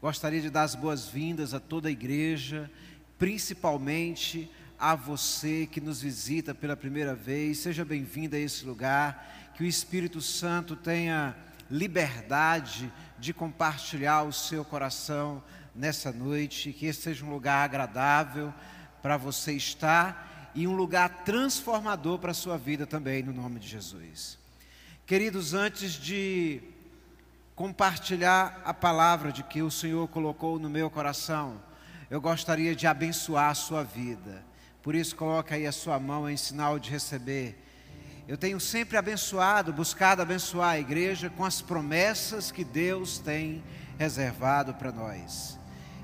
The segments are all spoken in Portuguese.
Gostaria de dar as boas-vindas a toda a igreja, principalmente a você que nos visita pela primeira vez. Seja bem-vindo a esse lugar. Que o Espírito Santo tenha liberdade de compartilhar o seu coração nessa noite. Que esse seja um lugar agradável para você estar e um lugar transformador para a sua vida também, no nome de Jesus. Queridos, antes de compartilhar a palavra de que o Senhor colocou no meu coração, eu gostaria de abençoar a sua vida. Por isso, coloque aí a sua mão em sinal de receber. Eu tenho sempre abençoado, buscado abençoar a igreja com as promessas que Deus tem reservado para nós.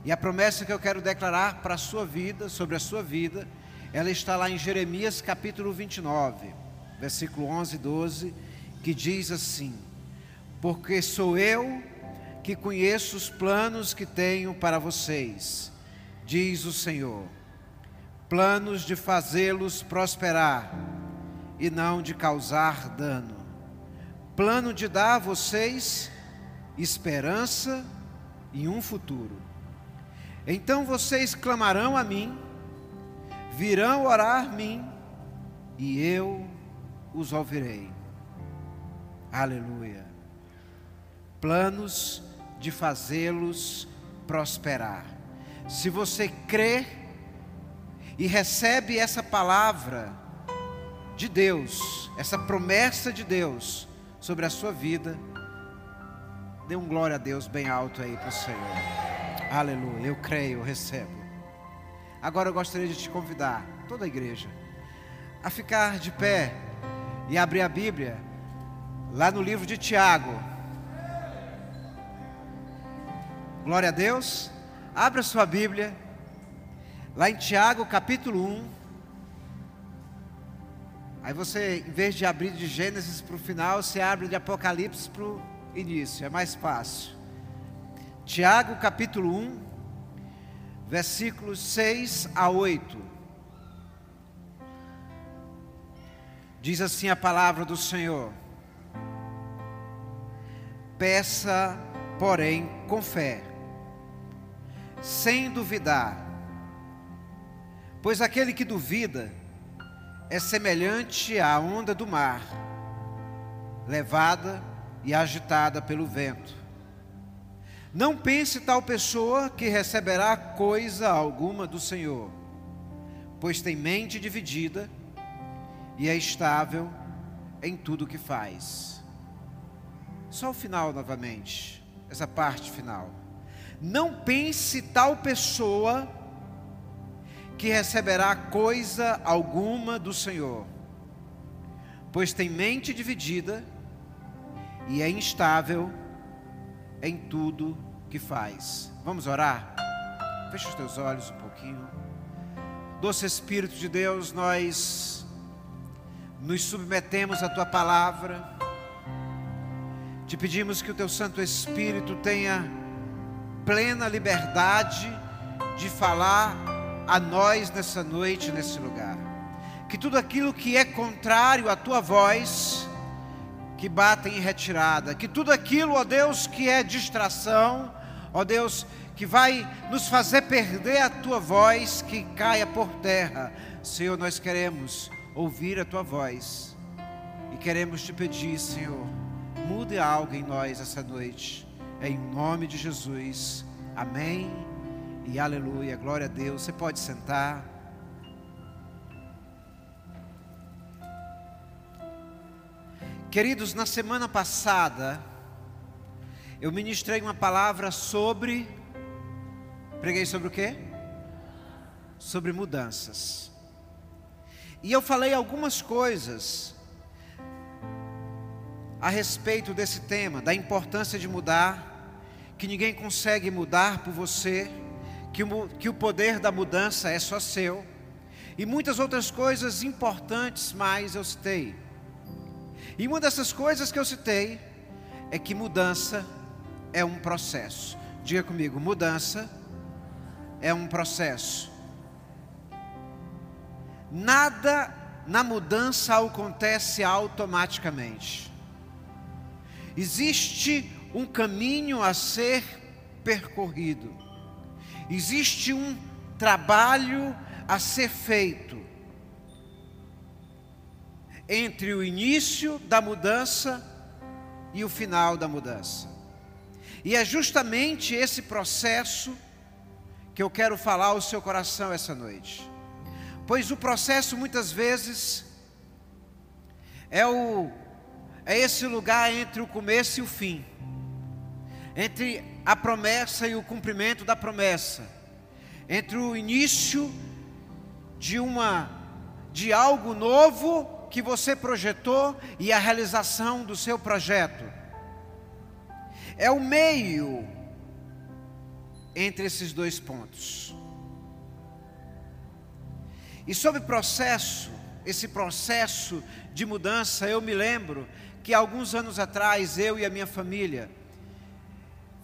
E a promessa que eu quero declarar para a sua vida, sobre a sua vida, ela está lá em Jeremias capítulo 29, versículo 11 e 12, que diz assim: porque sou eu que conheço os planos que tenho para vocês, diz o Senhor. Planos de fazê-los prosperar e não de causar dano. Plano de dar a vocês esperança e um futuro. Então vocês clamarão a mim, virão orar a mim, e eu os ouvirei. Aleluia planos de fazê-los prosperar. Se você crê e recebe essa palavra de Deus, essa promessa de Deus sobre a sua vida, dê um glória a Deus bem alto aí para o Senhor. Aleluia, eu creio, eu recebo. Agora eu gostaria de te convidar, toda a igreja, a ficar de pé e abrir a Bíblia lá no livro de Tiago. Glória a Deus. Abra sua Bíblia, lá em Tiago capítulo 1. Aí você, em vez de abrir de Gênesis para o final, você abre de Apocalipse para o início, é mais fácil. Tiago capítulo 1, versículos 6 a 8. Diz assim a palavra do Senhor: Peça, porém, com fé sem duvidar. Pois aquele que duvida é semelhante à onda do mar, levada e agitada pelo vento. Não pense tal pessoa que receberá coisa alguma do Senhor, pois tem mente dividida e é estável em tudo o que faz. Só o final novamente, essa parte final. Não pense tal pessoa que receberá coisa alguma do Senhor, pois tem mente dividida e é instável em tudo que faz. Vamos orar? Feche os teus olhos um pouquinho. Doce Espírito de Deus, nós nos submetemos à tua palavra. Te pedimos que o teu Santo Espírito tenha plena liberdade de falar a nós nessa noite, nesse lugar. Que tudo aquilo que é contrário à tua voz, que bata em retirada. Que tudo aquilo, ó Deus, que é distração, ó Deus, que vai nos fazer perder a tua voz, que caia por terra. Senhor, nós queremos ouvir a tua voz e queremos te pedir, Senhor, mude algo em nós essa noite. Em nome de Jesus. Amém. E aleluia. Glória a Deus. Você pode sentar. Queridos, na semana passada, eu ministrei uma palavra sobre. Preguei sobre o quê? Sobre mudanças. E eu falei algumas coisas a respeito desse tema, da importância de mudar, que ninguém consegue mudar por você, que o, que o poder da mudança é só seu, e muitas outras coisas importantes mais eu citei. E uma dessas coisas que eu citei é que mudança é um processo. Diga comigo, mudança é um processo. Nada na mudança acontece automaticamente. Existe um caminho a ser percorrido. Existe um trabalho a ser feito entre o início da mudança e o final da mudança. E é justamente esse processo que eu quero falar ao seu coração essa noite. Pois o processo muitas vezes é o é esse lugar entre o começo e o fim. Entre a promessa e o cumprimento da promessa. Entre o início de uma de algo novo que você projetou e a realização do seu projeto. É o meio entre esses dois pontos. E sobre processo, esse processo de mudança, eu me lembro que alguns anos atrás eu e a minha família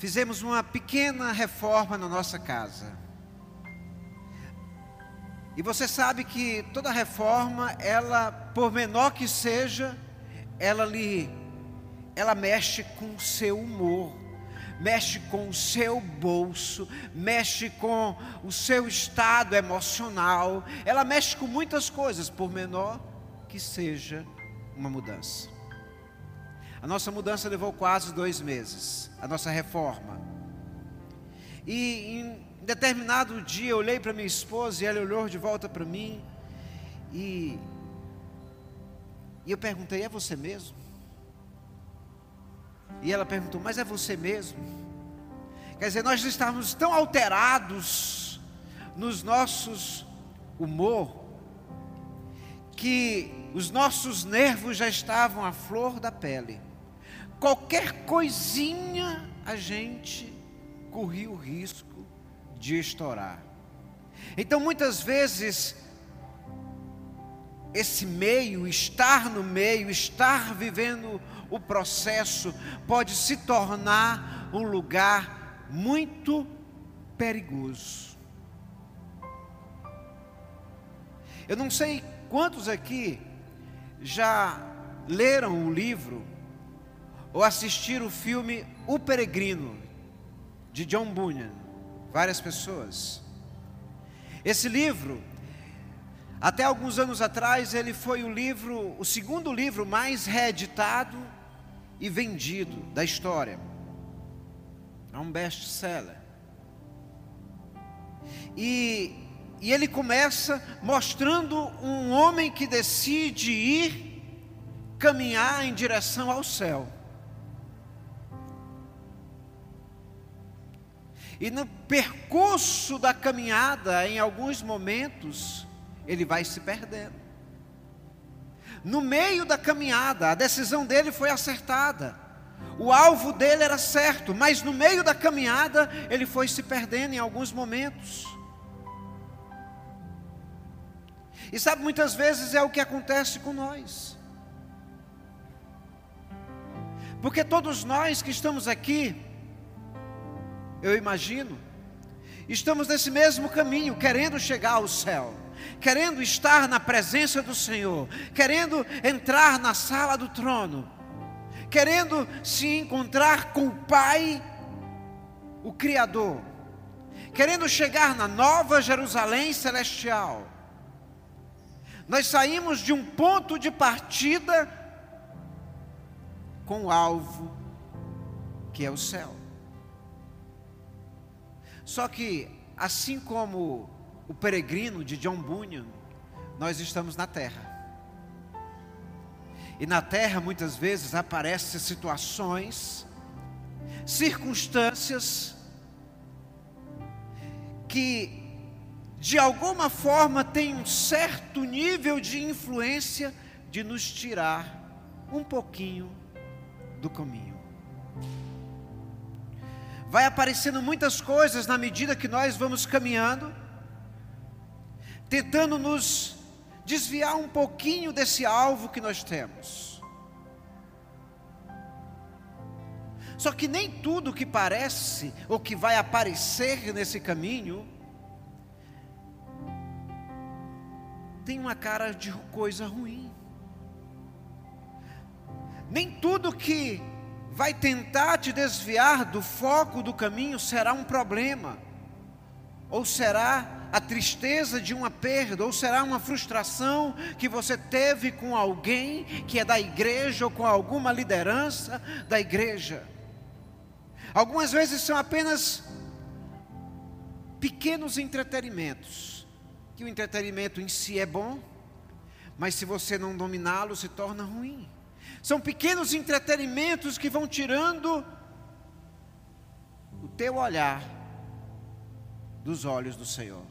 fizemos uma pequena reforma na nossa casa. E você sabe que toda reforma, ela, por menor que seja, ela lhe ela mexe com o seu humor, mexe com o seu bolso, mexe com o seu estado emocional, ela mexe com muitas coisas, por menor que seja uma mudança. A nossa mudança levou quase dois meses, a nossa reforma. E em determinado dia eu olhei para minha esposa e ela olhou de volta para mim e, e eu perguntei: é você mesmo? E ela perguntou: mas é você mesmo? Quer dizer, nós estávamos tão alterados nos nossos humor que os nossos nervos já estavam à flor da pele. Qualquer coisinha a gente corria o risco de estourar. Então, muitas vezes, esse meio, estar no meio, estar vivendo o processo, pode se tornar um lugar muito perigoso. Eu não sei quantos aqui já leram o livro ou assistiram o filme O Peregrino, de John Bunyan várias pessoas. Esse livro, até alguns anos atrás, ele foi o livro, o segundo livro mais reeditado e vendido da história. É um best-seller. E, e ele começa mostrando um homem que decide ir caminhar em direção ao céu. E no percurso da caminhada, em alguns momentos, ele vai se perdendo. No meio da caminhada, a decisão dele foi acertada. O alvo dele era certo, mas no meio da caminhada, ele foi se perdendo em alguns momentos. E sabe, muitas vezes é o que acontece com nós. Porque todos nós que estamos aqui, eu imagino. Estamos nesse mesmo caminho, querendo chegar ao céu, querendo estar na presença do Senhor, querendo entrar na sala do trono, querendo se encontrar com o Pai, o Criador, querendo chegar na nova Jerusalém celestial. Nós saímos de um ponto de partida com o alvo que é o céu. Só que, assim como o peregrino de John Bunyan, nós estamos na terra. E na terra muitas vezes aparecem situações, circunstâncias que de alguma forma têm um certo nível de influência de nos tirar um pouquinho do caminho vai aparecendo muitas coisas na medida que nós vamos caminhando, tentando nos desviar um pouquinho desse alvo que nós temos. Só que nem tudo que parece ou que vai aparecer nesse caminho tem uma cara de coisa ruim. Nem tudo que vai tentar te desviar do foco do caminho será um problema, ou será a tristeza de uma perda, ou será uma frustração que você teve com alguém que é da igreja ou com alguma liderança da igreja. Algumas vezes são apenas pequenos entretenimentos, que o entretenimento em si é bom, mas se você não dominá-lo, se torna ruim. São pequenos entretenimentos que vão tirando o teu olhar dos olhos do Senhor,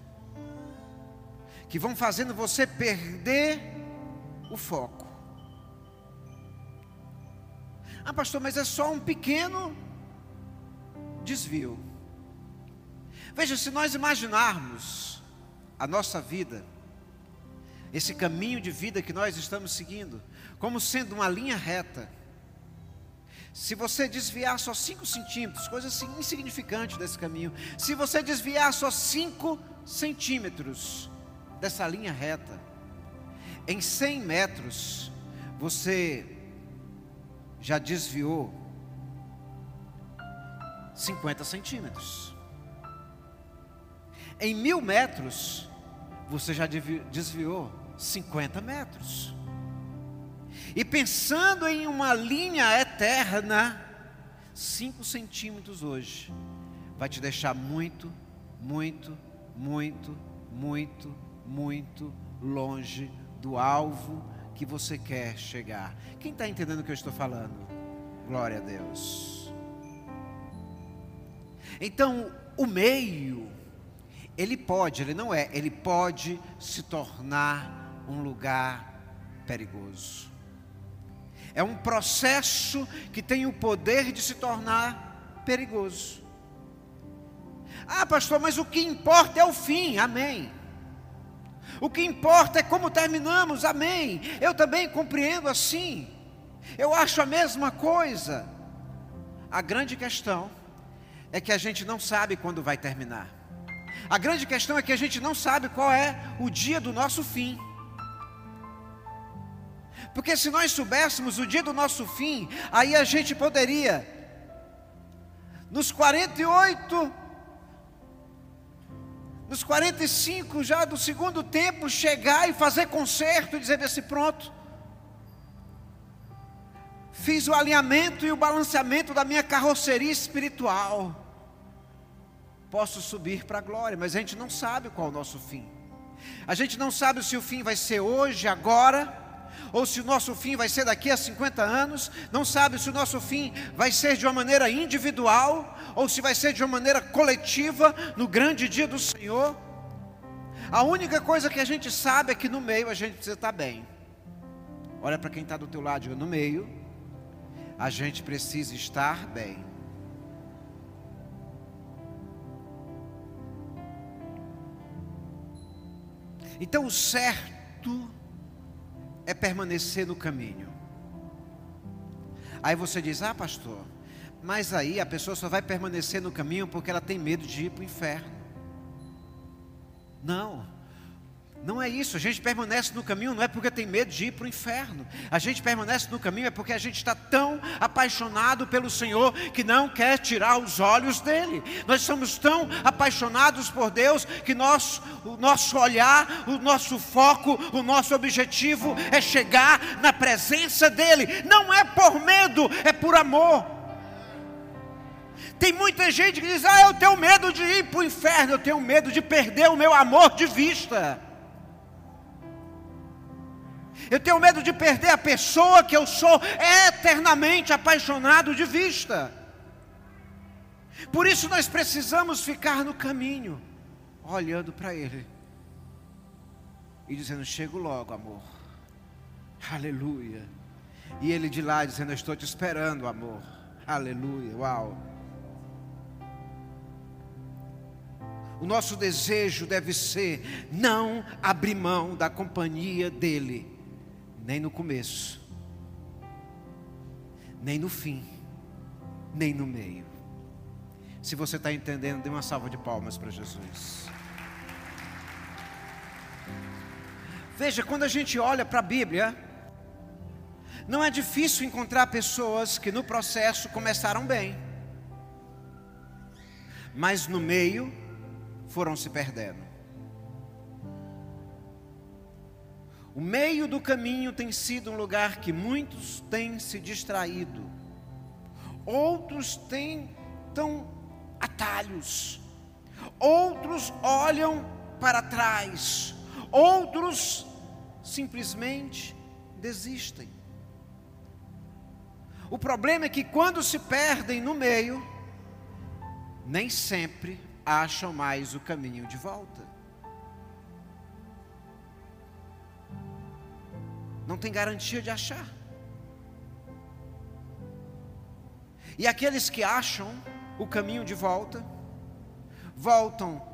que vão fazendo você perder o foco. Ah, pastor, mas é só um pequeno desvio. Veja, se nós imaginarmos a nossa vida, esse caminho de vida que nós estamos seguindo, como sendo uma linha reta. Se você desviar só 5 centímetros, coisa assim insignificante desse caminho, se você desviar só 5 centímetros dessa linha reta, em 100 metros, você já desviou 50 centímetros. Em mil metros, você já desviou 50 metros. E pensando em uma linha eterna, 5 centímetros hoje vai te deixar muito, muito, muito, muito, muito longe do alvo que você quer chegar. Quem está entendendo o que eu estou falando? Glória a Deus. Então, o meio, ele pode, ele não é, ele pode se tornar um lugar perigoso. É um processo que tem o poder de se tornar perigoso. Ah, pastor, mas o que importa é o fim, amém. O que importa é como terminamos, amém. Eu também compreendo assim. Eu acho a mesma coisa. A grande questão é que a gente não sabe quando vai terminar. A grande questão é que a gente não sabe qual é o dia do nosso fim. Porque se nós soubéssemos o dia do nosso fim, aí a gente poderia, nos 48, nos 45 já do segundo tempo, chegar e fazer concerto e dizer assim: pronto, fiz o alinhamento e o balanceamento da minha carroceria espiritual. Posso subir para a glória, mas a gente não sabe qual é o nosso fim. A gente não sabe se o fim vai ser hoje, agora, ou se o nosso fim vai ser daqui a 50 anos, não sabe se o nosso fim vai ser de uma maneira individual, ou se vai ser de uma maneira coletiva, no grande dia do Senhor. A única coisa que a gente sabe é que no meio a gente precisa estar bem. Olha para quem está do teu lado, no meio a gente precisa estar bem. Então o certo é permanecer no caminho. Aí você diz: Ah, pastor, mas aí a pessoa só vai permanecer no caminho porque ela tem medo de ir para o inferno. Não. Não é isso, a gente permanece no caminho não é porque tem medo de ir para o inferno. A gente permanece no caminho é porque a gente está tão apaixonado pelo Senhor que não quer tirar os olhos dele. Nós somos tão apaixonados por Deus que nós, o nosso olhar, o nosso foco, o nosso objetivo é chegar na presença dele. Não é por medo, é por amor. Tem muita gente que diz: Ah, eu tenho medo de ir para o inferno, eu tenho medo de perder o meu amor de vista. Eu tenho medo de perder a pessoa que eu sou eternamente apaixonado de vista. Por isso nós precisamos ficar no caminho, olhando para Ele e dizendo: Chego logo, amor. Aleluia. E Ele de lá dizendo: estou te esperando, amor. Aleluia. Uau. O nosso desejo deve ser não abrir mão da companhia dEle nem no começo, nem no fim, nem no meio. Se você está entendendo, dê uma salva de palmas para Jesus. Veja, quando a gente olha para a Bíblia, Não é difícil encontrar pessoas que no processo começaram bem, mas no meio foram se perdendo. O meio do caminho tem sido um lugar que muitos têm se distraído, outros tão atalhos, outros olham para trás, outros simplesmente desistem. O problema é que quando se perdem no meio, nem sempre acham mais o caminho de volta. Não tem garantia de achar. E aqueles que acham o caminho de volta, voltam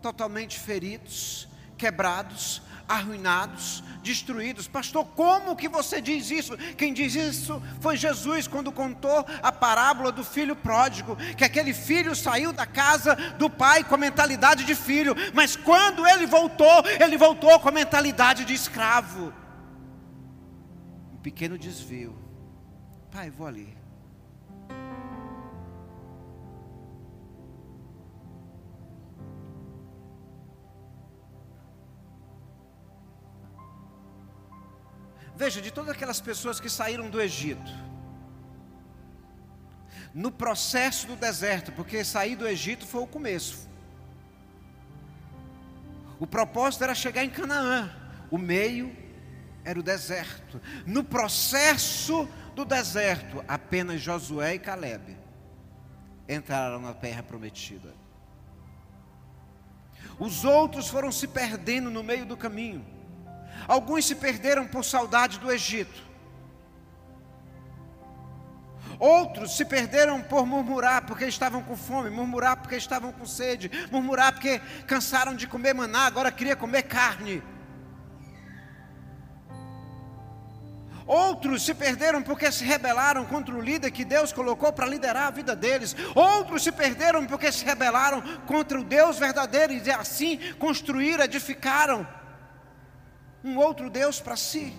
totalmente feridos, quebrados, arruinados, destruídos. Pastor, como que você diz isso? Quem diz isso foi Jesus quando contou a parábola do filho pródigo, que aquele filho saiu da casa do pai com a mentalidade de filho, mas quando ele voltou, ele voltou com a mentalidade de escravo pequeno desvio. Pai, vou ali. Veja, de todas aquelas pessoas que saíram do Egito, no processo do deserto, porque sair do Egito foi o começo. O propósito era chegar em Canaã, o meio era o deserto. No processo do deserto, apenas Josué e Caleb entraram na terra prometida. Os outros foram se perdendo no meio do caminho. Alguns se perderam por saudade do Egito. Outros se perderam por murmurar porque estavam com fome, murmurar porque estavam com sede, murmurar porque cansaram de comer maná, agora queria comer carne. Outros se perderam porque se rebelaram contra o líder que Deus colocou para liderar a vida deles. Outros se perderam porque se rebelaram contra o Deus verdadeiro e assim construíram, edificaram um outro Deus para si.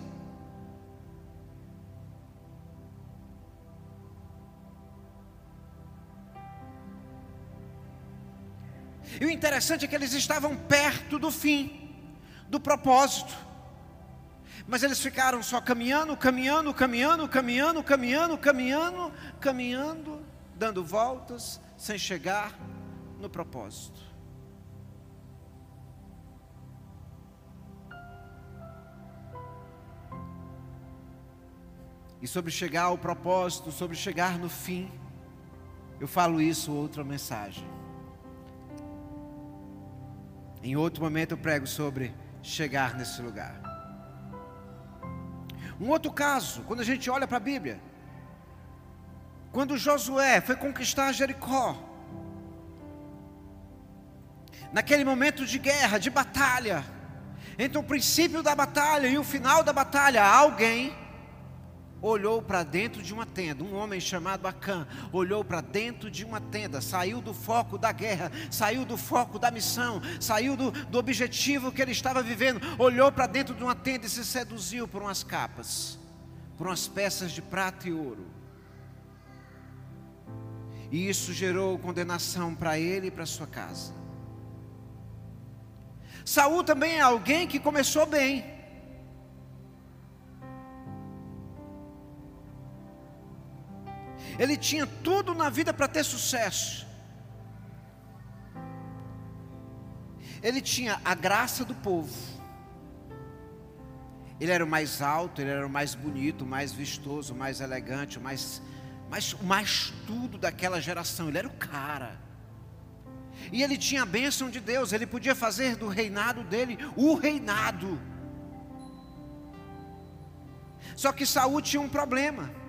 E o interessante é que eles estavam perto do fim, do propósito. Mas eles ficaram só caminhando, caminhando, caminhando, caminhando, caminhando, caminhando, caminhando, dando voltas, sem chegar no propósito. E sobre chegar ao propósito, sobre chegar no fim, eu falo isso outra mensagem. Em outro momento eu prego sobre chegar nesse lugar. Um outro caso, quando a gente olha para a Bíblia, quando Josué foi conquistar Jericó, naquele momento de guerra, de batalha, entre o princípio da batalha e o final da batalha, alguém olhou para dentro de uma tenda. Um homem chamado Acã olhou para dentro de uma tenda, saiu do foco da guerra, saiu do foco da missão, saiu do, do objetivo que ele estava vivendo, olhou para dentro de uma tenda e se seduziu por umas capas, por umas peças de prata e ouro. E isso gerou condenação para ele e para sua casa. Saul também é alguém que começou bem. Ele tinha tudo na vida para ter sucesso. Ele tinha a graça do povo. Ele era o mais alto, ele era o mais bonito, o mais vistoso, o mais elegante, o mais, mais, mais tudo daquela geração. Ele era o cara. E ele tinha a bênção de Deus, ele podia fazer do reinado dele o reinado. Só que Saúl tinha um problema.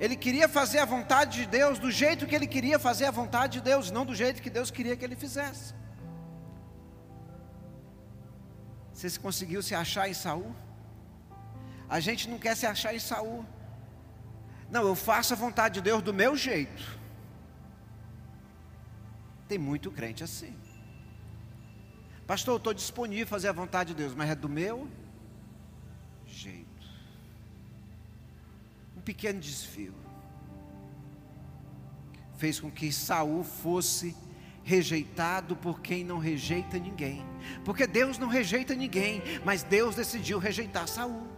Ele queria fazer a vontade de Deus do jeito que ele queria fazer a vontade de Deus, não do jeito que Deus queria que ele fizesse. Você conseguiu se achar em Saul? A gente não quer se achar em Saul. Não, eu faço a vontade de Deus do meu jeito. Tem muito crente assim. Pastor, eu estou disponível a fazer a vontade de Deus, mas é do meu jeito. pequeno desvio fez com que Saul fosse rejeitado por quem não rejeita ninguém. Porque Deus não rejeita ninguém, mas Deus decidiu rejeitar Saul.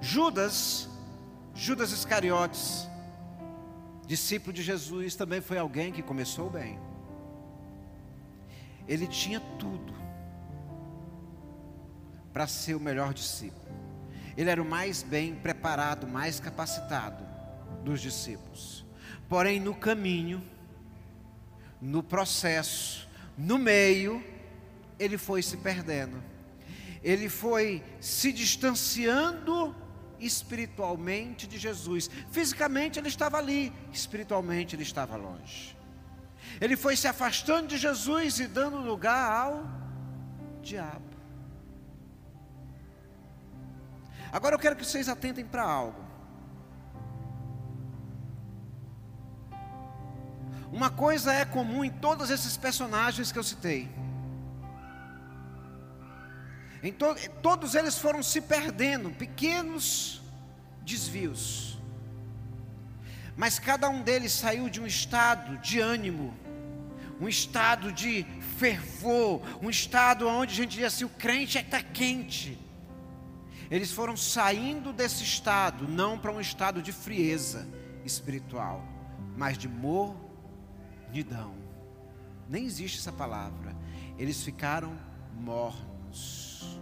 Judas, Judas Iscariotes, discípulo de Jesus, também foi alguém que começou bem. Ele tinha tudo para ser o melhor discípulo. Ele era o mais bem preparado, mais capacitado dos discípulos. Porém, no caminho, no processo, no meio, ele foi se perdendo. Ele foi se distanciando espiritualmente de Jesus. Fisicamente ele estava ali, espiritualmente ele estava longe. Ele foi se afastando de Jesus e dando lugar ao diabo. Agora eu quero que vocês atentem para algo. Uma coisa é comum em todos esses personagens que eu citei. Em to todos eles foram se perdendo, pequenos desvios. Mas cada um deles saiu de um estado de ânimo, um estado de fervor, um estado onde a gente diz assim: o crente está quente. Eles foram saindo desse estado, não para um estado de frieza espiritual, mas de mornidão. Nem existe essa palavra. Eles ficaram mornos.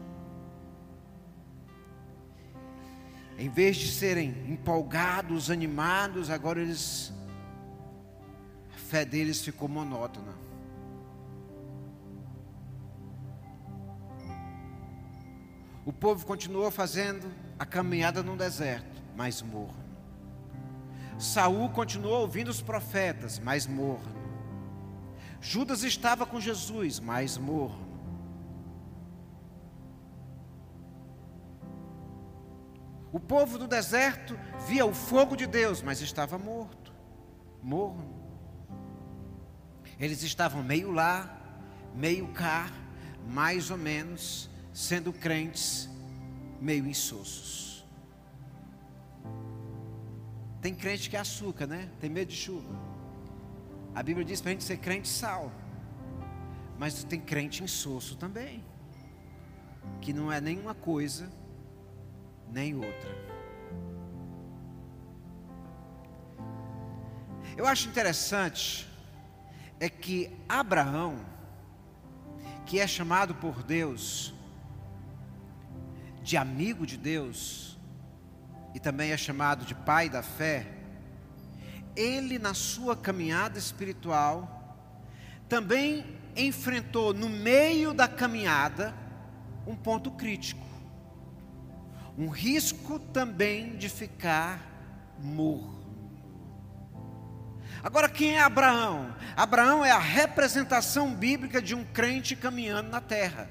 Em vez de serem empolgados, animados, agora eles a fé deles ficou monótona. O povo continuou fazendo a caminhada no deserto, mas morno. Saul continuou ouvindo os profetas, mas morno. Judas estava com Jesus, mas morno. O povo do deserto via o fogo de Deus, mas estava morto, morno. Eles estavam meio lá, meio cá, mais ou menos, sendo crentes meio insossos. Tem crente que é açúcar, né? Tem medo de chuva. A Bíblia diz para a gente ser crente sal. Mas tem crente insosso também. Que não é nenhuma coisa nem outra. Eu acho interessante é que Abraão, que é chamado por Deus de amigo de Deus e também é chamado de pai da fé, ele na sua caminhada espiritual também enfrentou no meio da caminhada um ponto crítico um risco também de ficar morno. Agora, quem é Abraão? Abraão é a representação bíblica de um crente caminhando na terra.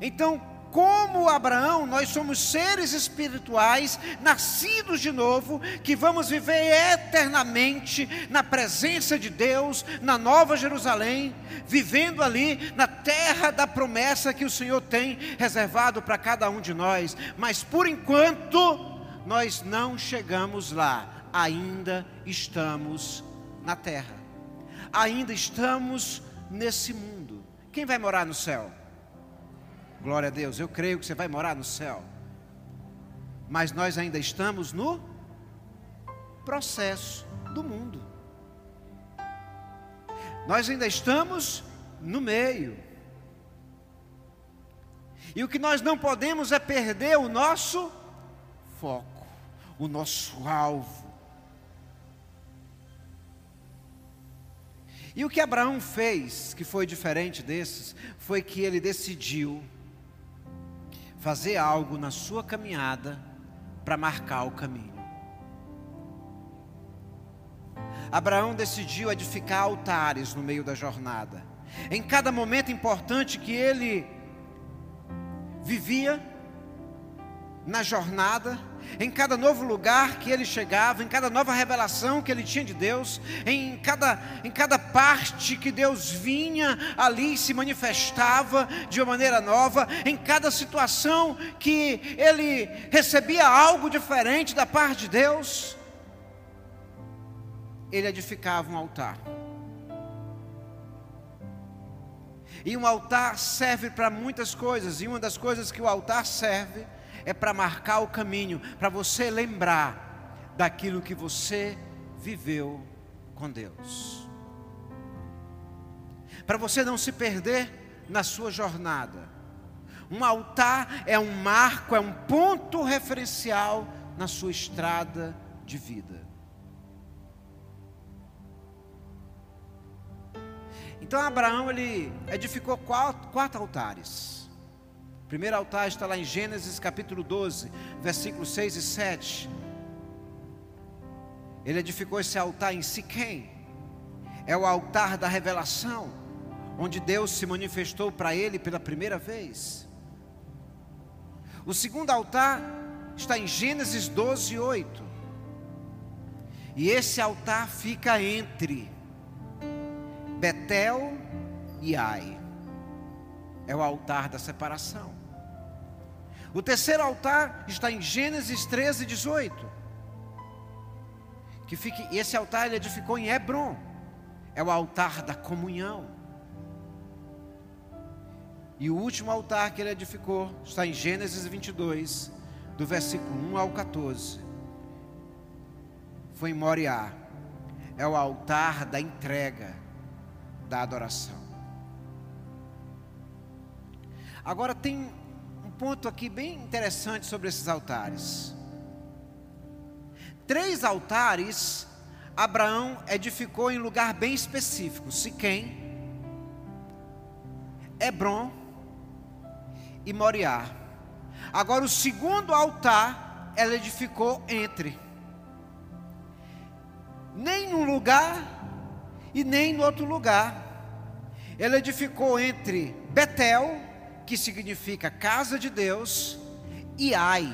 Então, como Abraão, nós somos seres espirituais, nascidos de novo, que vamos viver eternamente na presença de Deus, na Nova Jerusalém, vivendo ali na terra da promessa que o Senhor tem reservado para cada um de nós. Mas por enquanto, nós não chegamos lá, ainda estamos na terra, ainda estamos nesse mundo. Quem vai morar no céu? Glória a Deus, eu creio que você vai morar no céu. Mas nós ainda estamos no processo do mundo. Nós ainda estamos no meio. E o que nós não podemos é perder o nosso foco, o nosso alvo. E o que Abraão fez, que foi diferente desses, foi que ele decidiu fazer algo na sua caminhada para marcar o caminho. Abraão decidiu edificar altares no meio da jornada. Em cada momento importante que ele vivia, na jornada, em cada novo lugar que ele chegava, em cada nova revelação que ele tinha de Deus, em cada, em cada parte que Deus vinha ali e se manifestava de uma maneira nova, em cada situação que ele recebia algo diferente da parte de Deus, ele edificava um altar. E um altar serve para muitas coisas, e uma das coisas que o altar serve é para marcar o caminho, para você lembrar daquilo que você viveu com Deus. Para você não se perder na sua jornada. Um altar é um marco, é um ponto referencial na sua estrada de vida. Então Abraão ele edificou quatro, quatro altares primeiro altar está lá em Gênesis capítulo 12, versículos 6 e 7. Ele edificou esse altar em Siquém. É o altar da revelação, onde Deus se manifestou para ele pela primeira vez. O segundo altar está em Gênesis 12, 8. E esse altar fica entre Betel e Ai. É o altar da separação. O terceiro altar está em Gênesis 13, 18. Que fique, esse altar ele edificou em Hebron. É o altar da comunhão. E o último altar que ele edificou está em Gênesis 22, do versículo 1 ao 14. Foi em Moriá. É o altar da entrega, da adoração. Agora tem ponto aqui bem interessante sobre esses altares. Três altares Abraão edificou em lugar bem específico: Siquém, Hebron e Moriá. Agora, o segundo altar, ela edificou entre. Nem num lugar e nem no outro lugar. Ela edificou entre Betel que significa casa de Deus, e Ai,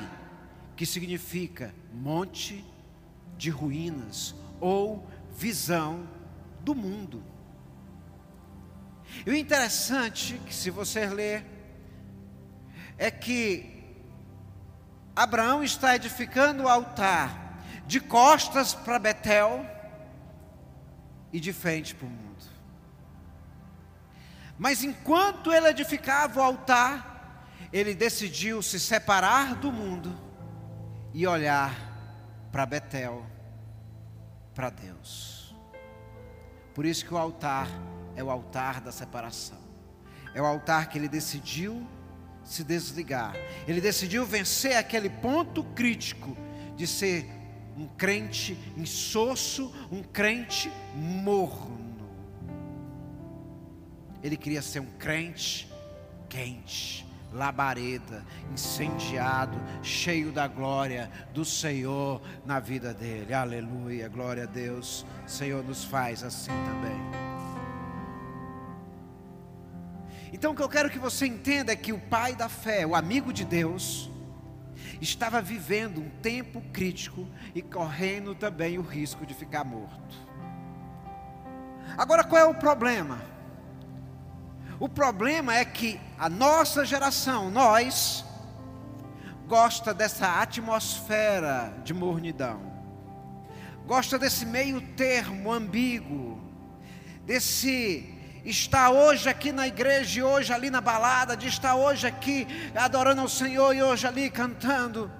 que significa monte de ruínas ou visão do mundo. E o interessante que se você ler é que Abraão está edificando o altar de costas para Betel e de frente para o mundo. Mas enquanto ele edificava o altar, ele decidiu se separar do mundo e olhar para Betel, para Deus. Por isso que o altar é o altar da separação. É o altar que ele decidiu se desligar. Ele decidiu vencer aquele ponto crítico de ser um crente insosso, um crente morno. Ele queria ser um crente quente, labareda, incendiado, cheio da glória do Senhor na vida dele. Aleluia, glória a Deus. Senhor nos faz assim também. Então o que eu quero que você entenda é que o pai da fé, o amigo de Deus, estava vivendo um tempo crítico e correndo também o risco de ficar morto. Agora qual é o problema? O problema é que a nossa geração, nós, gosta dessa atmosfera de mornidão, gosta desse meio termo ambíguo, desse estar hoje aqui na igreja e hoje ali na balada, de estar hoje aqui adorando ao Senhor e hoje ali cantando.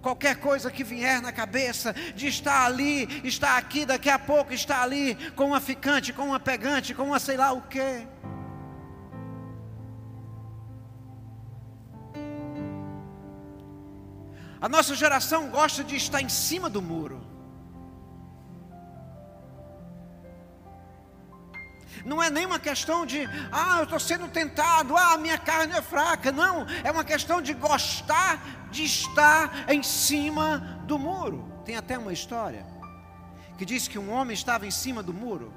Qualquer coisa que vier na cabeça, de estar ali, estar aqui, daqui a pouco estar ali, com uma ficante, com uma pegante, com uma sei lá o quê. A nossa geração gosta de estar em cima do muro. Não é nem uma questão de, ah, eu estou sendo tentado, ah, minha carne é fraca. Não, é uma questão de gostar de estar em cima do muro. Tem até uma história que diz que um homem estava em cima do muro,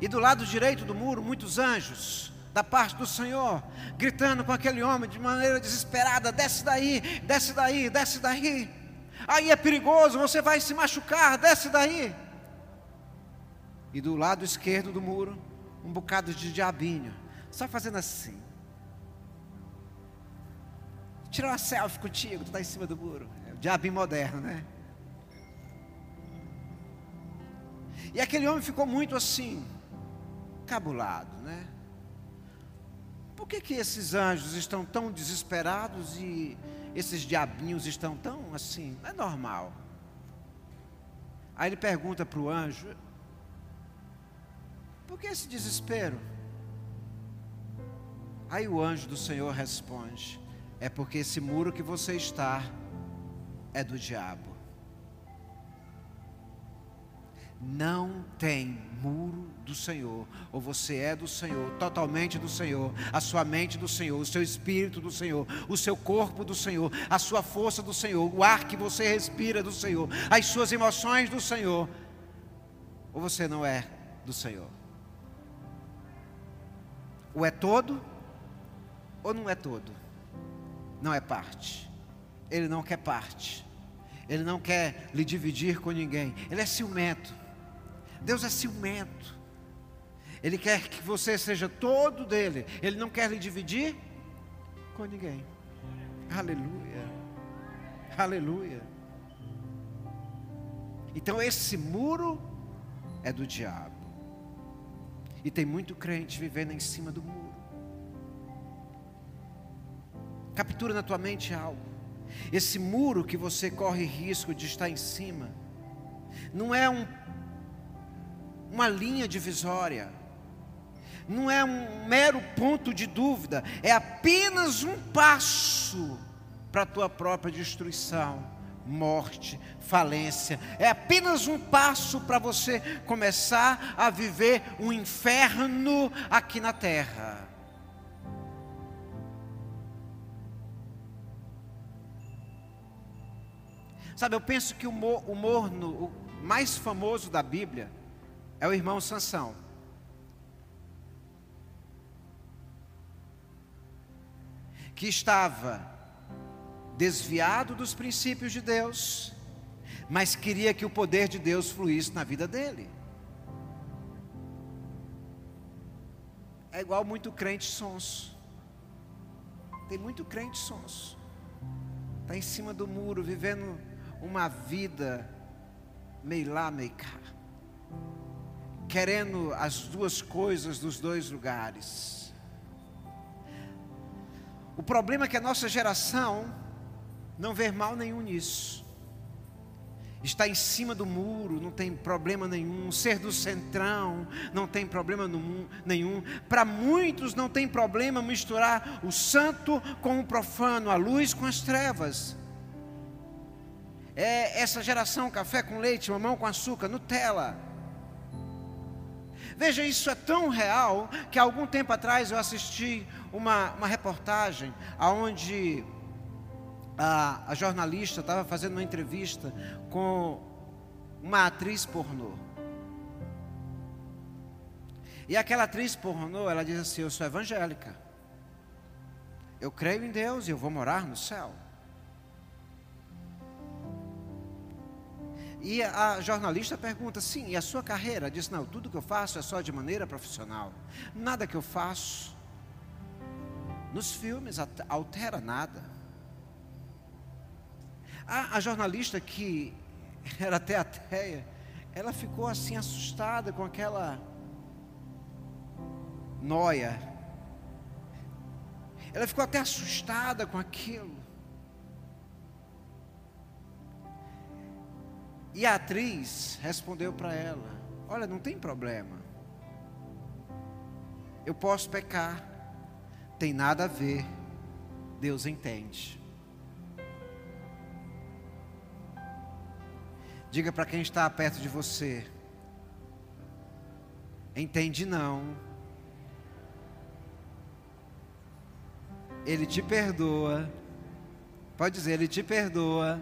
e do lado direito do muro, muitos anjos da parte do Senhor, gritando com aquele homem de maneira desesperada: desce daí, desce daí, desce daí. Aí é perigoso, você vai se machucar, desce daí. E do lado esquerdo do muro, um bocado de diabinho, só fazendo assim. Tirar uma selfie contigo, tu está em cima do muro. É o diabinho moderno, né? E aquele homem ficou muito assim, cabulado, né? Por que, que esses anjos estão tão desesperados e esses diabinhos estão tão assim? Não é normal. Aí ele pergunta para o anjo: Por que esse desespero? Aí o anjo do Senhor responde: É porque esse muro que você está é do diabo não tem muro do Senhor, ou você é do Senhor, totalmente do Senhor, a sua mente do Senhor, o seu espírito do Senhor, o seu corpo do Senhor, a sua força do Senhor, o ar que você respira do Senhor, as suas emoções do Senhor, ou você não é do Senhor? Ou é todo, ou não é todo, não é parte, ele não quer parte, ele não quer lhe dividir com ninguém, ele é ciumento. Deus é ciumento. Ele quer que você seja todo dele. Ele não quer lhe dividir com ninguém. Aleluia. Aleluia. Então esse muro é do diabo. E tem muito crente vivendo em cima do muro. Captura na tua mente algo. Esse muro que você corre risco de estar em cima, não é um uma linha divisória, não é um mero ponto de dúvida, é apenas um passo para a tua própria destruição, morte, falência. É apenas um passo para você começar a viver um inferno aqui na terra. Sabe, eu penso que o, morno, o mais famoso da Bíblia, é o irmão Sansão. Que estava desviado dos princípios de Deus, mas queria que o poder de Deus fluísse na vida dele. É igual muito crente sonso. Tem muito crente sonso. Está em cima do muro, vivendo uma vida meio lá, meio cá querendo as duas coisas dos dois lugares. O problema é que a nossa geração não vê mal nenhum nisso. Está em cima do muro, não tem problema nenhum. Ser do centrão, não tem problema nenhum. Para muitos, não tem problema misturar o santo com o profano, a luz com as trevas. É essa geração café com leite, mamão com açúcar, Nutella Veja, isso é tão real que algum tempo atrás eu assisti uma, uma reportagem onde a, a jornalista estava fazendo uma entrevista com uma atriz pornô. E aquela atriz pornô, ela diz assim: Eu sou evangélica. Eu creio em Deus e eu vou morar no céu. E a jornalista pergunta: sim, e a sua carreira? Diz: não, tudo que eu faço é só de maneira profissional. Nada que eu faço nos filmes altera nada. A, a jornalista que era até ateia, ela ficou assim assustada com aquela noia. Ela ficou até assustada com aquilo. E a atriz respondeu para ela: Olha, não tem problema. Eu posso pecar, tem nada a ver. Deus entende. Diga para quem está perto de você: Entende não. Ele te perdoa. Pode dizer, ele te perdoa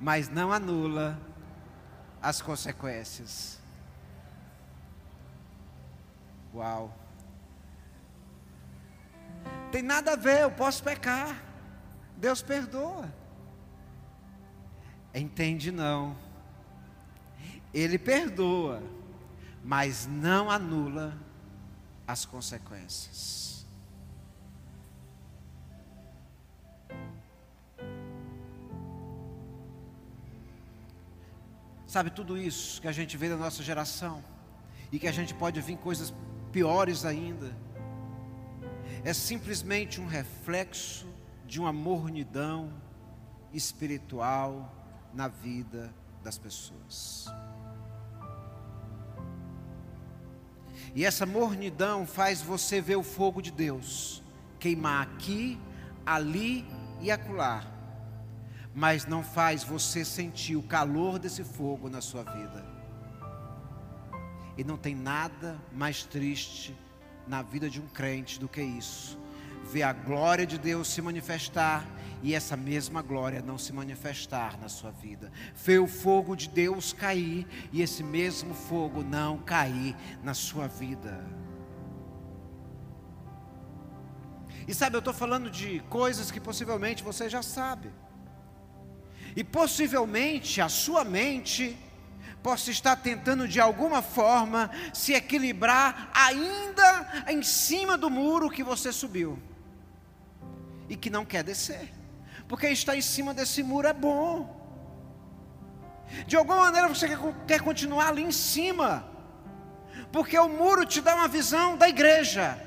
mas não anula as consequências. Uau! Tem nada a ver, eu posso pecar. Deus perdoa. Entende não. Ele perdoa, mas não anula as consequências. Sabe tudo isso que a gente vê na nossa geração e que a gente pode vir coisas piores ainda. É simplesmente um reflexo de uma mornidão espiritual na vida das pessoas. E essa mornidão faz você ver o fogo de Deus queimar aqui, ali e acolá, mas não faz você sentir o calor desse fogo na sua vida. E não tem nada mais triste na vida de um crente do que isso. Ver a glória de Deus se manifestar e essa mesma glória não se manifestar na sua vida. Ver o fogo de Deus cair e esse mesmo fogo não cair na sua vida. E sabe, eu estou falando de coisas que possivelmente você já sabe. E possivelmente a sua mente possa estar tentando de alguma forma se equilibrar ainda em cima do muro que você subiu. E que não quer descer. Porque estar em cima desse muro é bom. De alguma maneira você quer continuar ali em cima, porque o muro te dá uma visão da igreja,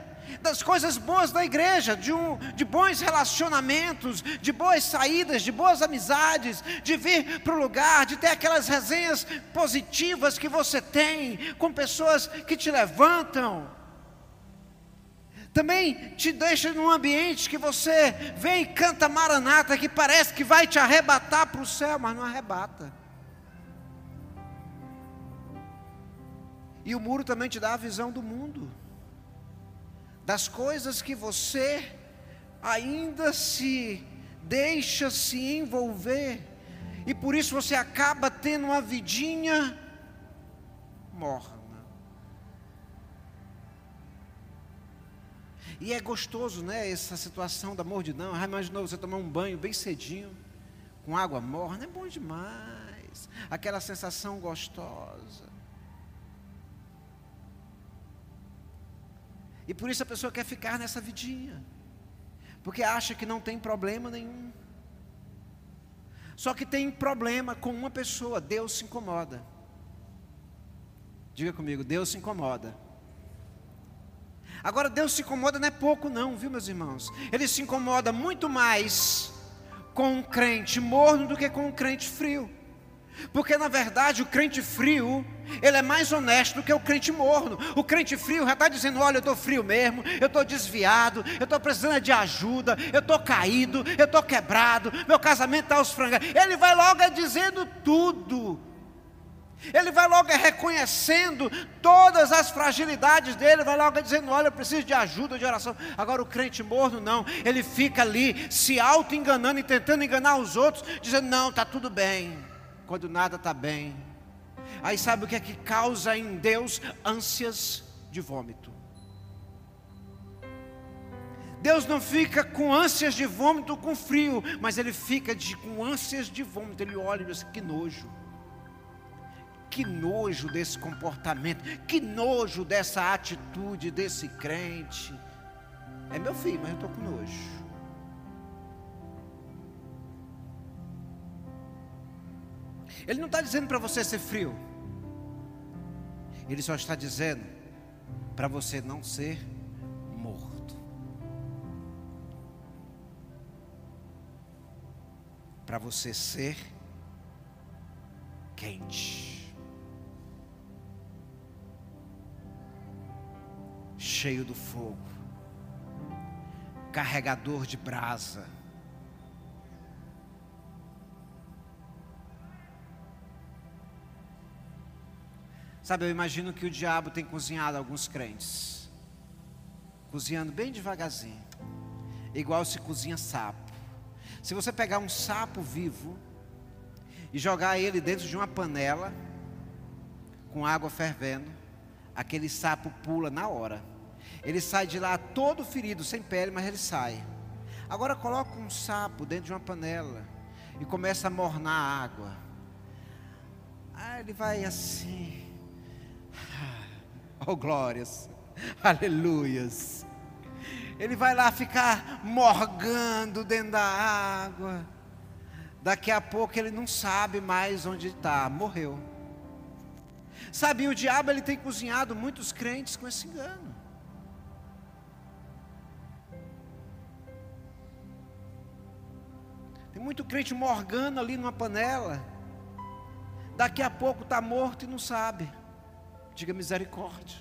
das coisas boas da igreja, de, um, de bons relacionamentos, de boas saídas, de boas amizades, de vir para o lugar, de ter aquelas resenhas positivas que você tem com pessoas que te levantam também te deixa num ambiente que você vem e canta maranata, que parece que vai te arrebatar para o céu, mas não arrebata. E o muro também te dá a visão do mundo, das coisas que você ainda se deixa se envolver, e por isso você acaba tendo uma vidinha morta. E é gostoso, né? Essa situação da mordidão. Ah, imaginou você tomar um banho bem cedinho, com água morna, é bom demais. Aquela sensação gostosa. E por isso a pessoa quer ficar nessa vidinha, porque acha que não tem problema nenhum. Só que tem problema com uma pessoa, Deus se incomoda. Diga comigo, Deus se incomoda Agora, Deus se incomoda não é pouco, não, viu, meus irmãos? Ele se incomoda muito mais com um crente morno do que com um crente frio. Porque na verdade o crente frio, ele é mais honesto do que o crente morno. O crente frio já está dizendo: olha, eu estou frio mesmo, eu estou desviado, eu estou precisando de ajuda, eu estou caído, eu estou quebrado, meu casamento está aos frangalhos. Ele vai logo dizendo tudo. Ele vai logo reconhecendo todas as fragilidades dele, vai logo dizendo: Olha, eu preciso de ajuda, de oração. Agora, o crente morno, não, ele fica ali se auto-enganando e tentando enganar os outros, dizendo: Não, está tudo bem, quando nada está bem. Aí sabe o que é que causa em Deus ânsias de vômito? Deus não fica com ânsias de vômito com frio, mas ele fica de, com ânsias de vômito. Ele olha e diz: Que nojo que nojo desse comportamento, que nojo dessa atitude desse crente. É meu filho, mas eu estou com nojo. Ele não está dizendo para você ser frio, ele só está dizendo para você não ser morto, para você ser quente. cheio do fogo, carregador de brasa. Sabe, eu imagino que o diabo tem cozinhado alguns crentes, cozinhando bem devagarzinho, igual se cozinha sapo. Se você pegar um sapo vivo e jogar ele dentro de uma panela com água fervendo, aquele sapo pula na hora. Ele sai de lá todo ferido, sem pele, mas ele sai. Agora coloca um sapo dentro de uma panela e começa a mornar a água. Aí ele vai assim. Oh glórias, aleluias. Ele vai lá ficar morgando dentro da água. Daqui a pouco ele não sabe mais onde está, morreu. Sabe, o diabo ele tem cozinhado muitos crentes com esse engano. Tem muito crente morgando ali numa panela. Daqui a pouco está morto e não sabe. Diga misericórdia.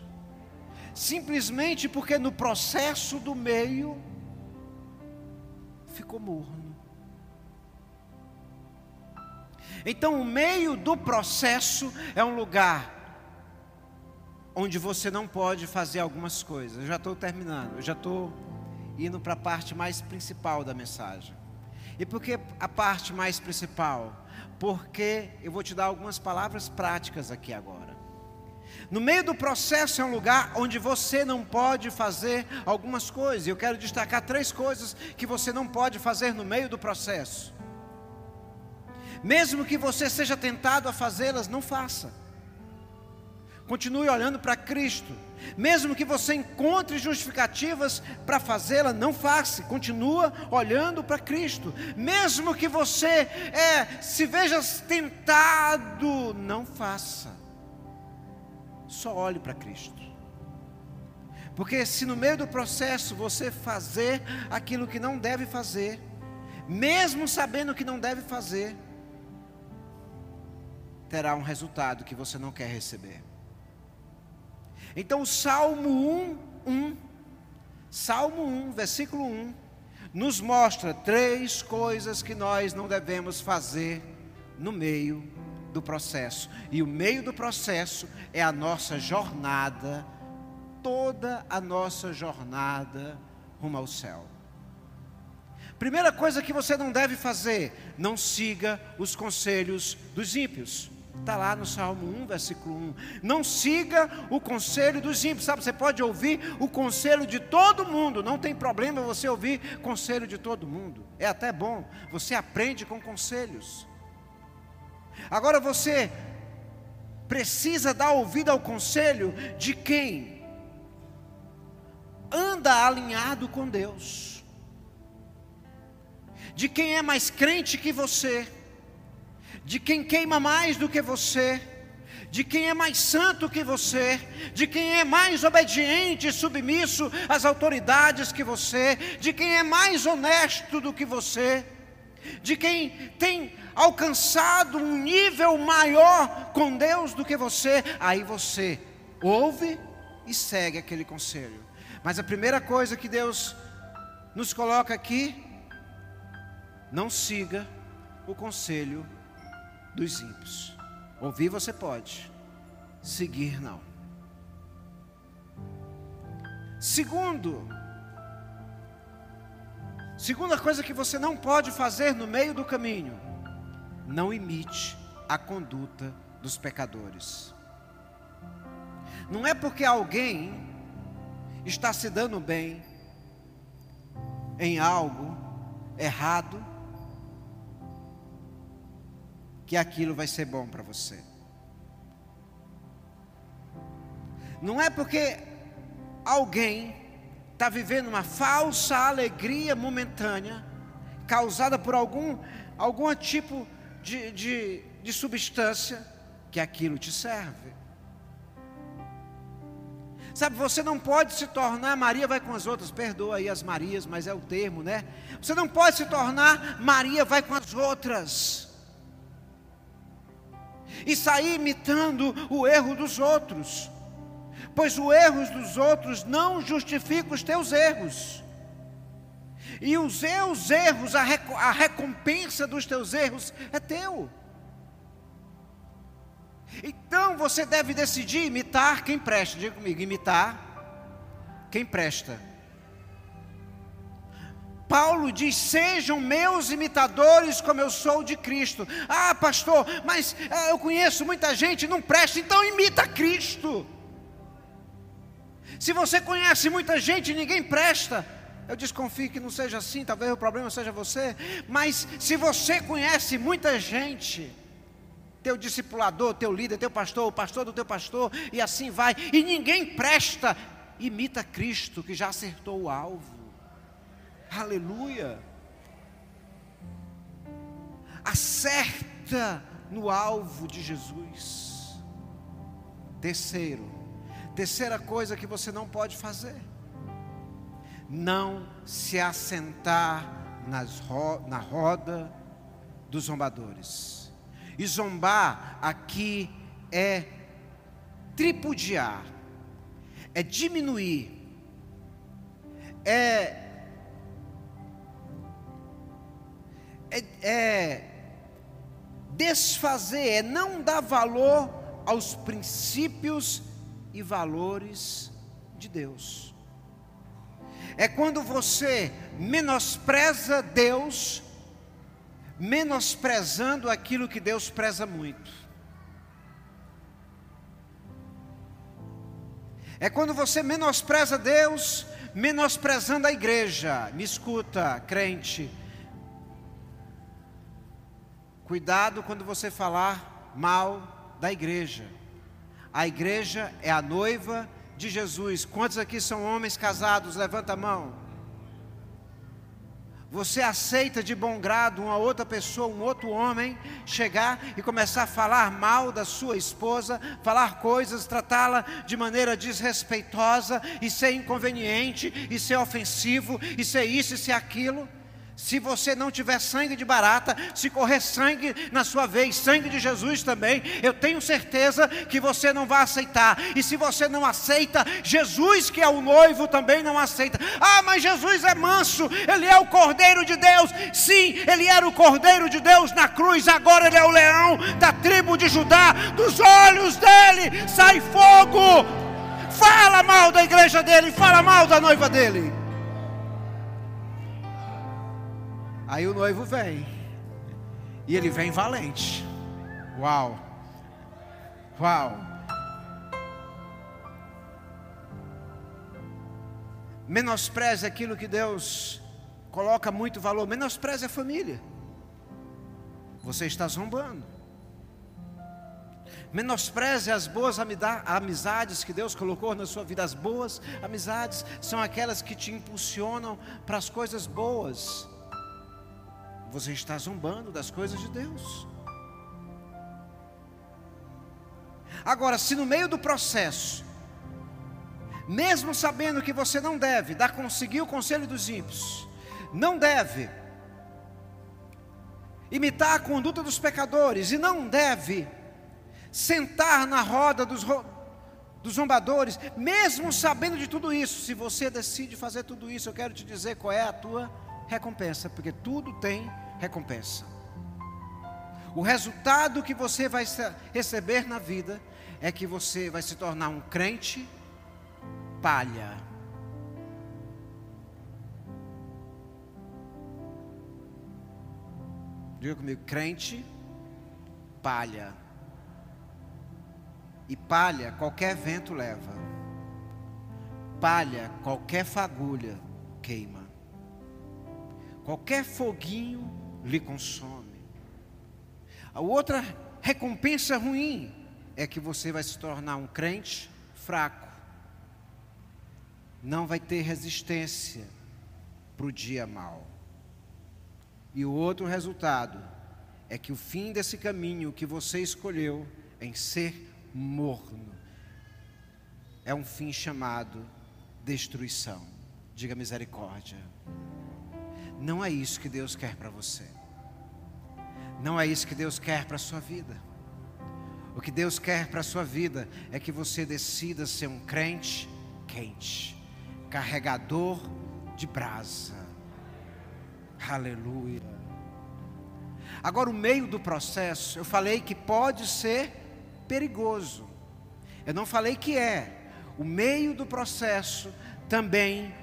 Simplesmente porque no processo do meio ficou morno. Então, o meio do processo é um lugar onde você não pode fazer algumas coisas. Eu já estou terminando, eu já estou indo para a parte mais principal da mensagem. E por que a parte mais principal? Porque eu vou te dar algumas palavras práticas aqui agora. No meio do processo é um lugar onde você não pode fazer algumas coisas. Eu quero destacar três coisas que você não pode fazer no meio do processo. Mesmo que você seja tentado a fazê-las, não faça. Continue olhando para Cristo. Mesmo que você encontre justificativas para fazê-la, não faça. Continua olhando para Cristo. Mesmo que você é, se veja tentado, não faça. Só olhe para Cristo. Porque se no meio do processo você fazer aquilo que não deve fazer, mesmo sabendo que não deve fazer, terá um resultado que você não quer receber. Então, o Salmo 1, 1, Salmo 1, versículo 1, nos mostra três coisas que nós não devemos fazer no meio do processo. E o meio do processo é a nossa jornada, toda a nossa jornada rumo ao céu. Primeira coisa que você não deve fazer, não siga os conselhos dos ímpios. Está lá no Salmo 1, versículo 1. Não siga o conselho dos ímpios. Sabe, você pode ouvir o conselho de todo mundo. Não tem problema você ouvir conselho de todo mundo. É até bom. Você aprende com conselhos. Agora você precisa dar ouvido ao conselho de quem anda alinhado com Deus. De quem é mais crente que você de quem queima mais do que você, de quem é mais santo que você, de quem é mais obediente e submisso às autoridades que você, de quem é mais honesto do que você, de quem tem alcançado um nível maior com Deus do que você, aí você ouve e segue aquele conselho. Mas a primeira coisa que Deus nos coloca aqui, não siga o conselho dos ímpios. Ouvir você pode, seguir não. Segundo, segunda coisa que você não pode fazer no meio do caminho, não imite a conduta dos pecadores. Não é porque alguém está se dando bem em algo errado que aquilo vai ser bom para você. Não é porque alguém está vivendo uma falsa alegria momentânea, causada por algum, algum tipo de, de, de substância, que aquilo te serve. Sabe, você não pode se tornar, Maria vai com as outras, perdoa aí as Marias, mas é o termo, né? Você não pode se tornar, Maria vai com as outras e sair imitando o erro dos outros, pois o erro dos outros não justifica os teus erros. E os teus erros, a, a recompensa dos teus erros é teu. Então você deve decidir imitar quem presta. Diga comigo, imitar quem presta. Paulo diz: sejam meus imitadores, como eu sou de Cristo. Ah, pastor, mas ah, eu conheço muita gente, não presta, então imita Cristo. Se você conhece muita gente e ninguém presta, eu desconfio que não seja assim, talvez o problema seja você, mas se você conhece muita gente, teu discipulador, teu líder, teu pastor, o pastor do teu pastor, e assim vai, e ninguém presta, imita Cristo que já acertou o alvo. Aleluia. Acerta no alvo de Jesus. Terceiro, terceira coisa que você não pode fazer: não se assentar nas ro na roda dos zombadores. E zombar aqui é tripudiar, é diminuir, é é, é desfazer, é não dar valor aos princípios e valores de Deus. É quando você menospreza Deus, menosprezando aquilo que Deus preza muito. É quando você menospreza Deus, menosprezando a igreja. Me escuta, crente Cuidado quando você falar mal da igreja. A igreja é a noiva de Jesus. Quantos aqui são homens casados? Levanta a mão. Você aceita de bom grado uma outra pessoa, um outro homem, chegar e começar a falar mal da sua esposa, falar coisas, tratá-la de maneira desrespeitosa e ser inconveniente, e ser ofensivo, e ser isso e ser aquilo? Se você não tiver sangue de barata, se correr sangue na sua vez, sangue de Jesus também, eu tenho certeza que você não vai aceitar. E se você não aceita, Jesus, que é o noivo, também não aceita. Ah, mas Jesus é manso, ele é o Cordeiro de Deus. Sim, ele era o Cordeiro de Deus na cruz, agora ele é o leão da tribo de Judá. Dos olhos dele sai fogo. Fala mal da igreja dele, fala mal da noiva dele. Aí o noivo vem. E ele vem valente. Uau. Uau. Menospreze aquilo que Deus coloca muito valor. Menospreze a família. Você está zombando. Menospreze as boas amizades que Deus colocou na sua vida. As boas amizades são aquelas que te impulsionam para as coisas boas você está zombando das coisas de Deus. Agora, se no meio do processo, mesmo sabendo que você não deve dar conseguir o conselho dos ímpios, não deve imitar a conduta dos pecadores e não deve sentar na roda dos, dos zombadores, mesmo sabendo de tudo isso, se você decide fazer tudo isso, eu quero te dizer qual é a tua recompensa, porque tudo tem recompensa. O resultado que você vai receber na vida é que você vai se tornar um crente palha. Diga comigo, crente palha. E palha qualquer vento leva. Palha qualquer fagulha queima. Qualquer foguinho lhe consome. A outra recompensa ruim é que você vai se tornar um crente fraco, não vai ter resistência para o dia mal. E o outro resultado é que o fim desse caminho que você escolheu em ser morno é um fim chamado destruição. Diga misericórdia. Não é isso que Deus quer para você. Não é isso que Deus quer para a sua vida. O que Deus quer para a sua vida é que você decida ser um crente quente, carregador de brasa. Aleluia. Agora, o meio do processo, eu falei que pode ser perigoso. Eu não falei que é. O meio do processo também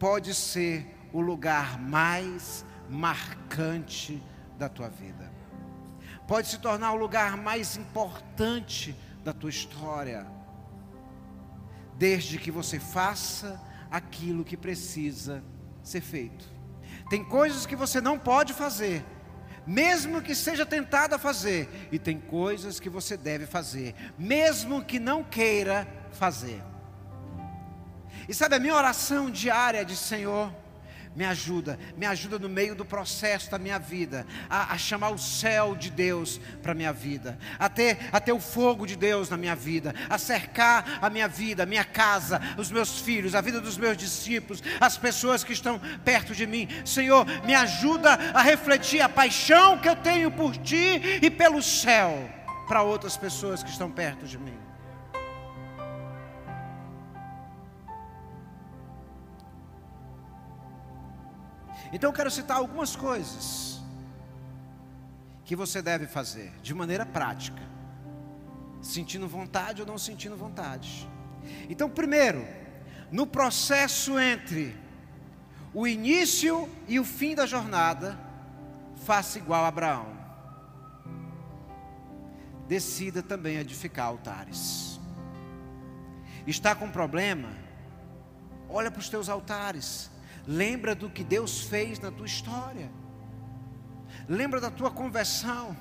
pode ser o lugar mais marcante da tua vida. Pode se tornar o lugar mais importante da tua história. desde que você faça aquilo que precisa ser feito. Tem coisas que você não pode fazer, mesmo que seja tentado a fazer, e tem coisas que você deve fazer, mesmo que não queira fazer. E sabe, a minha oração diária de Senhor, me ajuda, me ajuda no meio do processo da minha vida, a, a chamar o céu de Deus para a minha vida, a ter, a ter o fogo de Deus na minha vida, a cercar a minha vida, a minha casa, os meus filhos, a vida dos meus discípulos, as pessoas que estão perto de mim. Senhor, me ajuda a refletir a paixão que eu tenho por Ti e pelo céu para outras pessoas que estão perto de mim. Então eu quero citar algumas coisas que você deve fazer de maneira prática, sentindo vontade ou não sentindo vontade. Então, primeiro, no processo entre o início e o fim da jornada, faça igual a Abraão. Decida também edificar altares. Está com problema? Olha para os teus altares Lembra do que Deus fez na tua história. Lembra da tua conversão.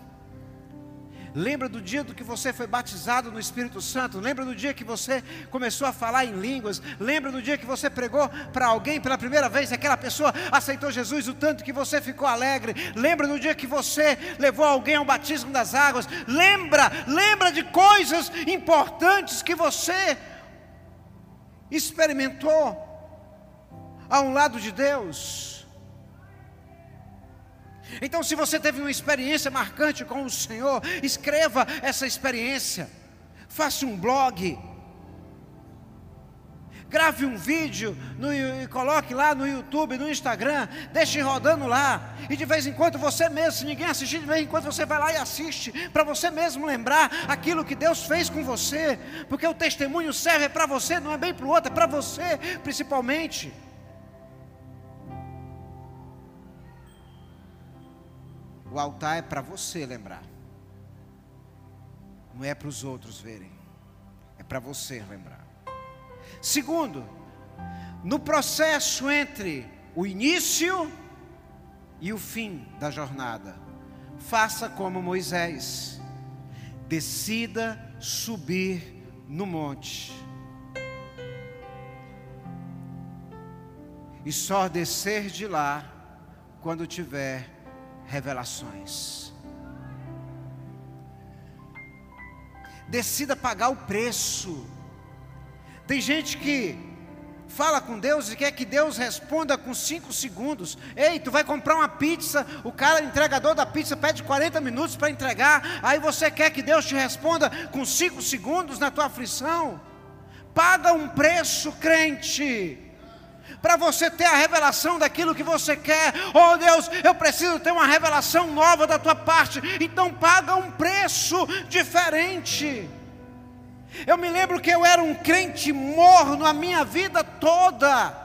Lembra do dia do que você foi batizado no Espírito Santo. Lembra do dia que você começou a falar em línguas. Lembra do dia que você pregou para alguém pela primeira vez. Aquela pessoa aceitou Jesus, o tanto que você ficou alegre. Lembra do dia que você levou alguém ao batismo das águas. Lembra, lembra de coisas importantes que você experimentou a um lado de Deus. Então, se você teve uma experiência marcante com o Senhor, escreva essa experiência, faça um blog, grave um vídeo no, e coloque lá no YouTube, no Instagram, deixe rodando lá, e de vez em quando você mesmo, se ninguém assistir, de vez em quando você vai lá e assiste, para você mesmo lembrar aquilo que Deus fez com você, porque o testemunho serve para você, não é bem para o outro, é para você principalmente. O altar é para você lembrar. Não é para os outros verem. É para você lembrar. Segundo, no processo entre o início e o fim da jornada, faça como Moisés. Decida subir no monte. E só descer de lá quando tiver revelações. Decida pagar o preço. Tem gente que fala com Deus e quer que Deus responda com cinco segundos. Ei, tu vai comprar uma pizza, o cara, entregador da pizza, pede 40 minutos para entregar. Aí você quer que Deus te responda com cinco segundos na tua aflição. Paga um preço, crente para você ter a revelação daquilo que você quer. Oh Deus, eu preciso ter uma revelação nova da tua parte. Então paga um preço diferente. Eu me lembro que eu era um crente morno a minha vida toda.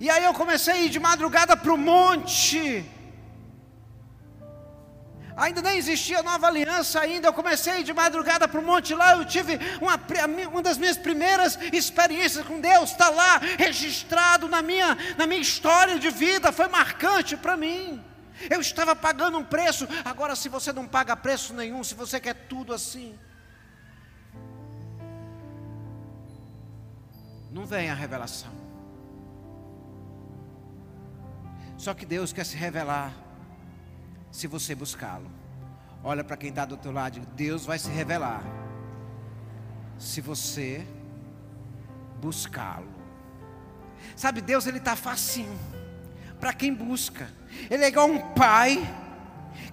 E aí eu comecei a ir de madrugada para o monte. Ainda nem existia nova aliança ainda. Eu comecei de madrugada para o monte lá. Eu tive uma, uma das minhas primeiras experiências com Deus. Está lá registrado na minha, na minha história de vida. Foi marcante para mim. Eu estava pagando um preço. Agora, se você não paga preço nenhum, se você quer tudo assim, não vem a revelação. Só que Deus quer se revelar se você buscá-lo. Olha para quem está do outro lado, Deus vai se revelar se você buscá-lo. Sabe, Deus ele está facinho para quem busca. Ele é igual um pai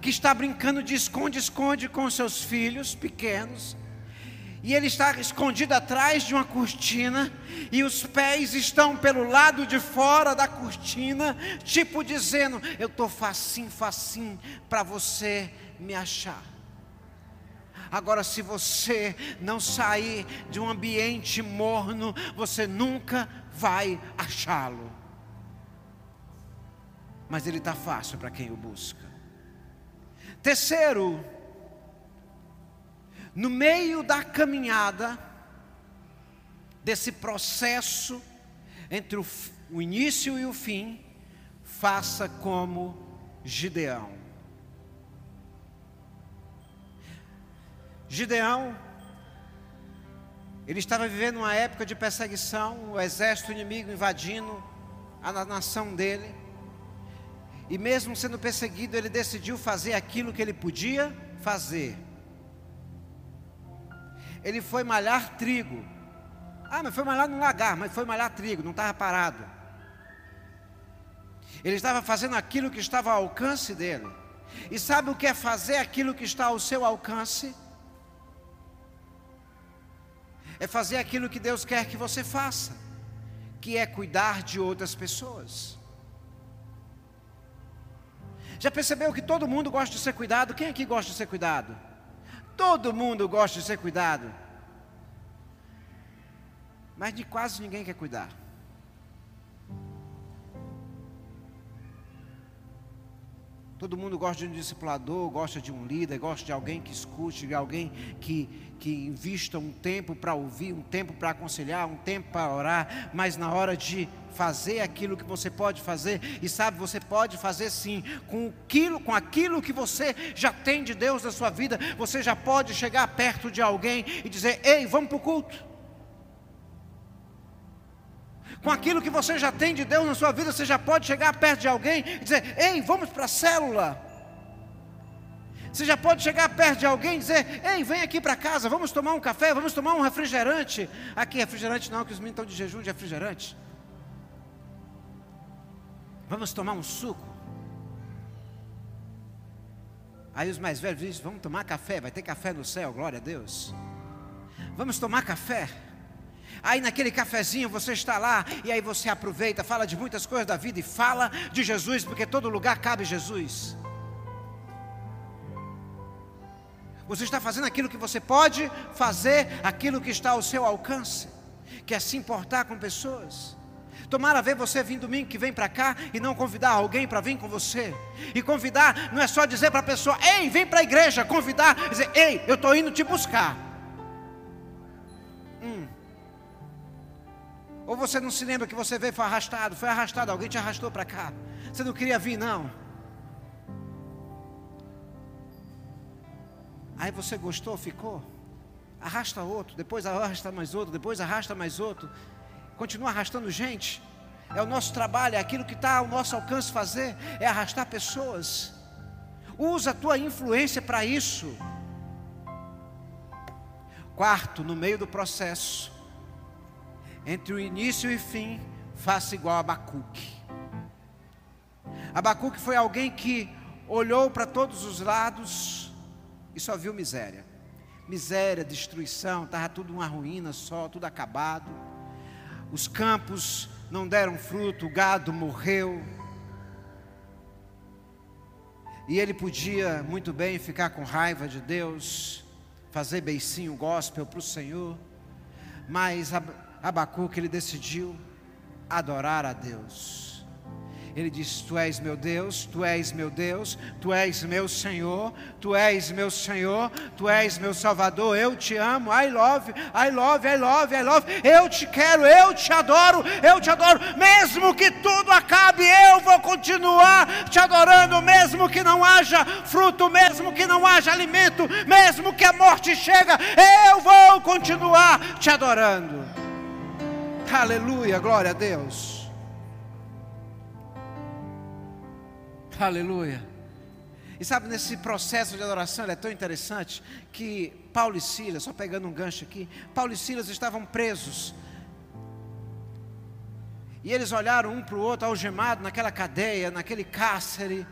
que está brincando de esconde-esconde com seus filhos pequenos e ele está escondido atrás de uma cortina, e os pés estão pelo lado de fora da cortina, tipo dizendo: Eu estou facinho, facinho para você me achar. Agora, se você não sair de um ambiente morno, você nunca vai achá-lo. Mas ele está fácil para quem o busca. Terceiro, no meio da caminhada, desse processo entre o, o início e o fim, faça como Gideão. Gideão, ele estava vivendo uma época de perseguição, o exército inimigo invadindo a nação dele. E mesmo sendo perseguido, ele decidiu fazer aquilo que ele podia fazer. Ele foi malhar trigo. Ah, mas foi malhar no lagar, mas foi malhar trigo, não estava parado. Ele estava fazendo aquilo que estava ao alcance dele. E sabe o que é fazer aquilo que está ao seu alcance? É fazer aquilo que Deus quer que você faça, que é cuidar de outras pessoas. Já percebeu que todo mundo gosta de ser cuidado? Quem aqui gosta de ser cuidado? Todo mundo gosta de ser cuidado. Mas de quase ninguém quer cuidar. Todo mundo gosta de um discipulador, gosta de um líder, gosta de alguém que escute, de alguém que, que invista um tempo para ouvir, um tempo para aconselhar, um tempo para orar, mas na hora de fazer aquilo que você pode fazer, e sabe, você pode fazer sim, com aquilo, com aquilo que você já tem de Deus na sua vida, você já pode chegar perto de alguém e dizer: Ei, vamos para o culto com aquilo que você já tem de Deus na sua vida, você já pode chegar perto de alguém e dizer: Ei, vamos para a célula. Você já pode chegar perto de alguém e dizer: Ei, vem aqui para casa, vamos tomar um café, vamos tomar um refrigerante. Aqui, refrigerante não, que os meninos estão de jejum de refrigerante. Vamos tomar um suco. Aí os mais velhos dizem: Vamos tomar café, vai ter café no céu, glória a Deus. Vamos tomar café. Aí naquele cafezinho você está lá e aí você aproveita, fala de muitas coisas da vida e fala de Jesus, porque todo lugar cabe Jesus. Você está fazendo aquilo que você pode fazer, aquilo que está ao seu alcance, que é se importar com pessoas. Tomara ver você vir domingo que vem para cá e não convidar alguém para vir com você. E convidar não é só dizer para a pessoa, ei, vem para a igreja. Convidar, dizer, ei, eu estou indo te buscar. Ou você não se lembra que você veio foi arrastado, foi arrastado, alguém te arrastou para cá. Você não queria vir, não. Aí você gostou, ficou. Arrasta outro, depois arrasta mais outro, depois arrasta mais outro. Continua arrastando gente. É o nosso trabalho, é aquilo que está ao nosso alcance fazer, é arrastar pessoas. Usa a tua influência para isso. Quarto, no meio do processo, entre o início e fim, faça igual a Abacuque. Abacuque foi alguém que olhou para todos os lados e só viu miséria. Miséria, destruição, estava tudo uma ruína só, tudo acabado. Os campos não deram fruto, o gado morreu. E ele podia muito bem ficar com raiva de Deus, fazer beicinho gospel para o Senhor, mas Abacuque ele decidiu adorar a Deus. Ele diz: Tu és meu Deus, Tu és meu Deus, Tu és meu Senhor, Tu és meu Senhor, Tu és meu Salvador. Eu te amo, I love, I love, I love, I love. Eu te quero, eu te adoro, eu te adoro. Mesmo que tudo acabe, eu vou continuar te adorando, mesmo que não haja fruto, mesmo que não haja alimento, mesmo que a morte chega, eu vou continuar te adorando. Aleluia, glória a Deus. Aleluia. E sabe, nesse processo de adoração, ele é tão interessante que Paulo e Silas, só pegando um gancho aqui, Paulo e Silas estavam presos. E eles olharam um para o outro, algemado naquela cadeia, naquele cárcere.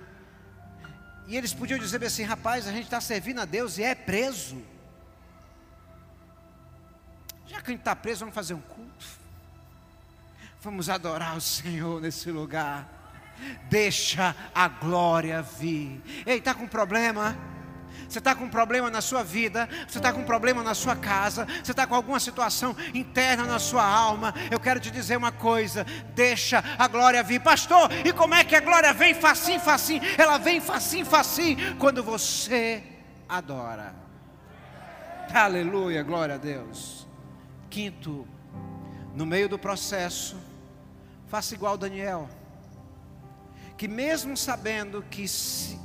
E eles podiam dizer assim: rapaz, a gente está servindo a Deus e é preso. Já que a gente está preso, vamos fazer um culto. Vamos adorar o Senhor nesse lugar. Deixa a glória vir. Ei, está com problema? Você está com um problema na sua vida, você está com um problema na sua casa, você está com alguma situação interna na sua alma. Eu quero te dizer uma coisa: deixa a glória vir, pastor. E como é que a glória vem? Facinho, facinho. Ela vem facinho, facinho quando você adora. Aleluia, glória a Deus. Quinto, no meio do processo, faça igual Daniel, que mesmo sabendo que se,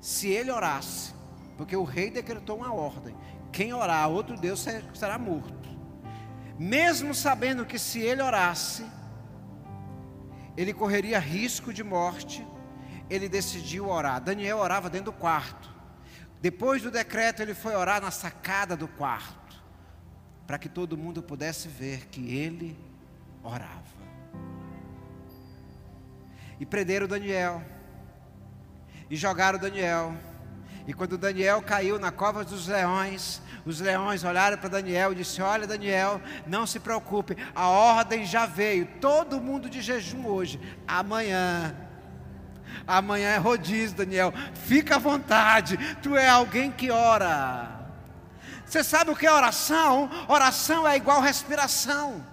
se ele orasse, porque o rei decretou uma ordem, quem orar outro Deus será morto. Mesmo sabendo que se ele orasse, ele correria risco de morte, ele decidiu orar. Daniel orava dentro do quarto. Depois do decreto, ele foi orar na sacada do quarto, para que todo mundo pudesse ver que ele orava. E prenderam Daniel, e jogaram Daniel. E quando Daniel caiu na cova dos leões, os leões olharam para Daniel e disseram: Olha, Daniel, não se preocupe, a ordem já veio, todo mundo de jejum hoje, amanhã Amanhã é rodízio, Daniel. Fica à vontade. Tu é alguém que ora. Você sabe o que é oração? Oração é igual respiração.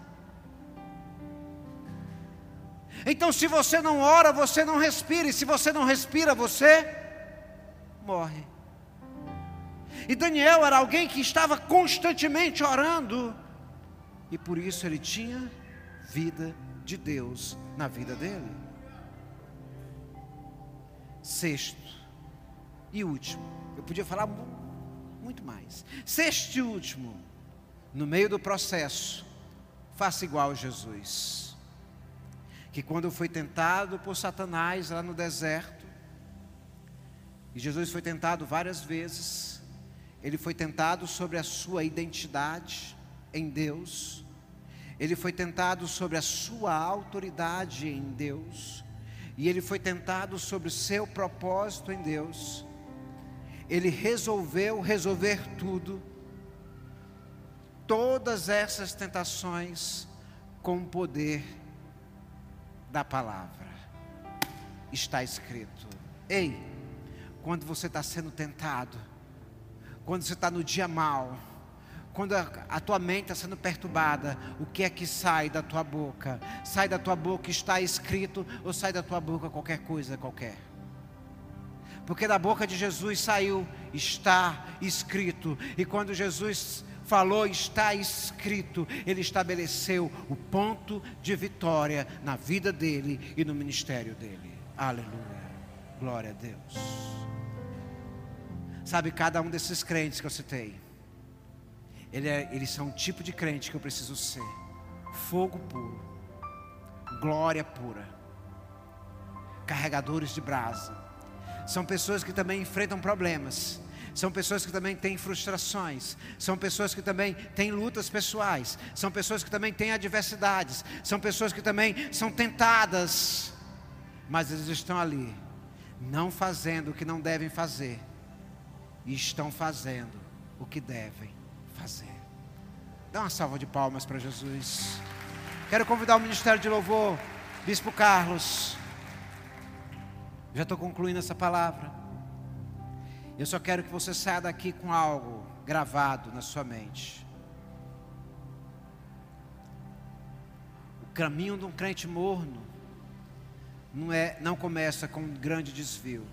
Então, se você não ora, você não respira. E se você não respira, você morre. E Daniel era alguém que estava constantemente orando. E por isso ele tinha vida de Deus na vida dele. Sexto e último, eu podia falar muito mais. Sexto e último, no meio do processo, faça igual a Jesus. Que quando foi tentado por Satanás lá no deserto, e Jesus foi tentado várias vezes, ele foi tentado sobre a sua identidade em Deus, ele foi tentado sobre a sua autoridade em Deus, e ele foi tentado sobre o seu propósito em Deus, ele resolveu resolver tudo, todas essas tentações, com poder da palavra. Está escrito. Ei, quando você está sendo tentado, quando você está no dia mal, quando a, a, tua mente está sendo perturbada, o que é que sai da tua boca? Sai da tua boca está escrito ou sai da tua boca qualquer coisa qualquer? Porque da boca de Jesus saiu está escrito. E quando Jesus falou está escrito, ele estabeleceu o ponto de vitória na vida dele e no ministério dele. Aleluia. Glória a Deus. Sabe cada um desses crentes que eu citei ele é, eles são um tipo de crente que eu preciso ser. Fogo puro, glória pura, carregadores de brasa. São pessoas que também enfrentam problemas. São pessoas que também têm frustrações, são pessoas que também têm lutas pessoais, são pessoas que também têm adversidades, são pessoas que também são tentadas, mas eles estão ali, não fazendo o que não devem fazer, e estão fazendo o que devem fazer. Dá uma salva de palmas para Jesus. Quero convidar o Ministério de Louvor, Bispo Carlos. Já estou concluindo essa palavra. Eu só quero que você saia daqui com algo gravado na sua mente. O caminho de um crente morno não, é, não começa com um grande desvio.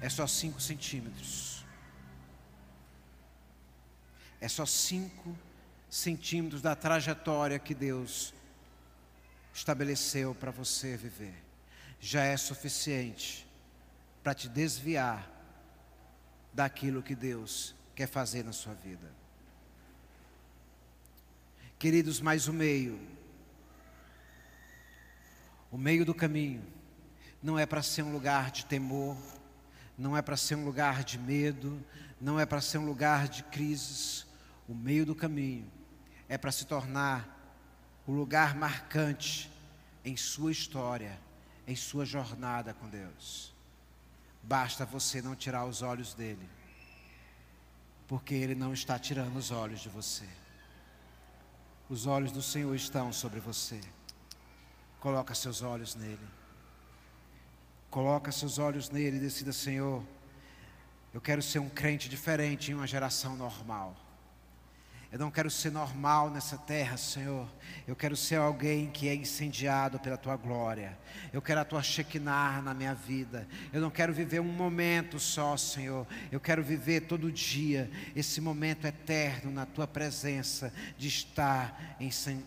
É só 5 centímetros é só cinco centímetros da trajetória que Deus estabeleceu para você viver. Já é suficiente para te desviar daquilo que Deus quer fazer na sua vida. Queridos, mais o meio. O meio do caminho não é para ser um lugar de temor, não é para ser um lugar de medo, não é para ser um lugar de crises o meio do caminho é para se tornar o lugar marcante em sua história, em sua jornada com Deus. Basta você não tirar os olhos dele, porque ele não está tirando os olhos de você. Os olhos do Senhor estão sobre você. Coloca seus olhos nele. Coloca seus olhos nele e decida, Senhor, eu quero ser um crente diferente em uma geração normal. Eu não quero ser normal nessa terra, Senhor. Eu quero ser alguém que é incendiado pela tua glória. Eu quero a tua Shekinah na minha vida. Eu não quero viver um momento só, Senhor. Eu quero viver todo dia esse momento eterno na tua presença de estar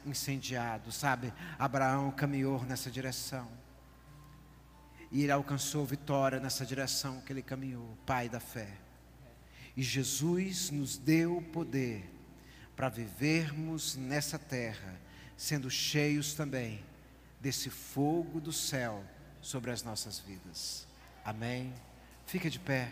incendiado, sabe? Abraão caminhou nessa direção. E ele alcançou vitória nessa direção que ele caminhou, Pai da fé. E Jesus nos deu o poder para vivermos nessa terra, sendo cheios também desse fogo do céu sobre as nossas vidas. Amém? Fica de pé.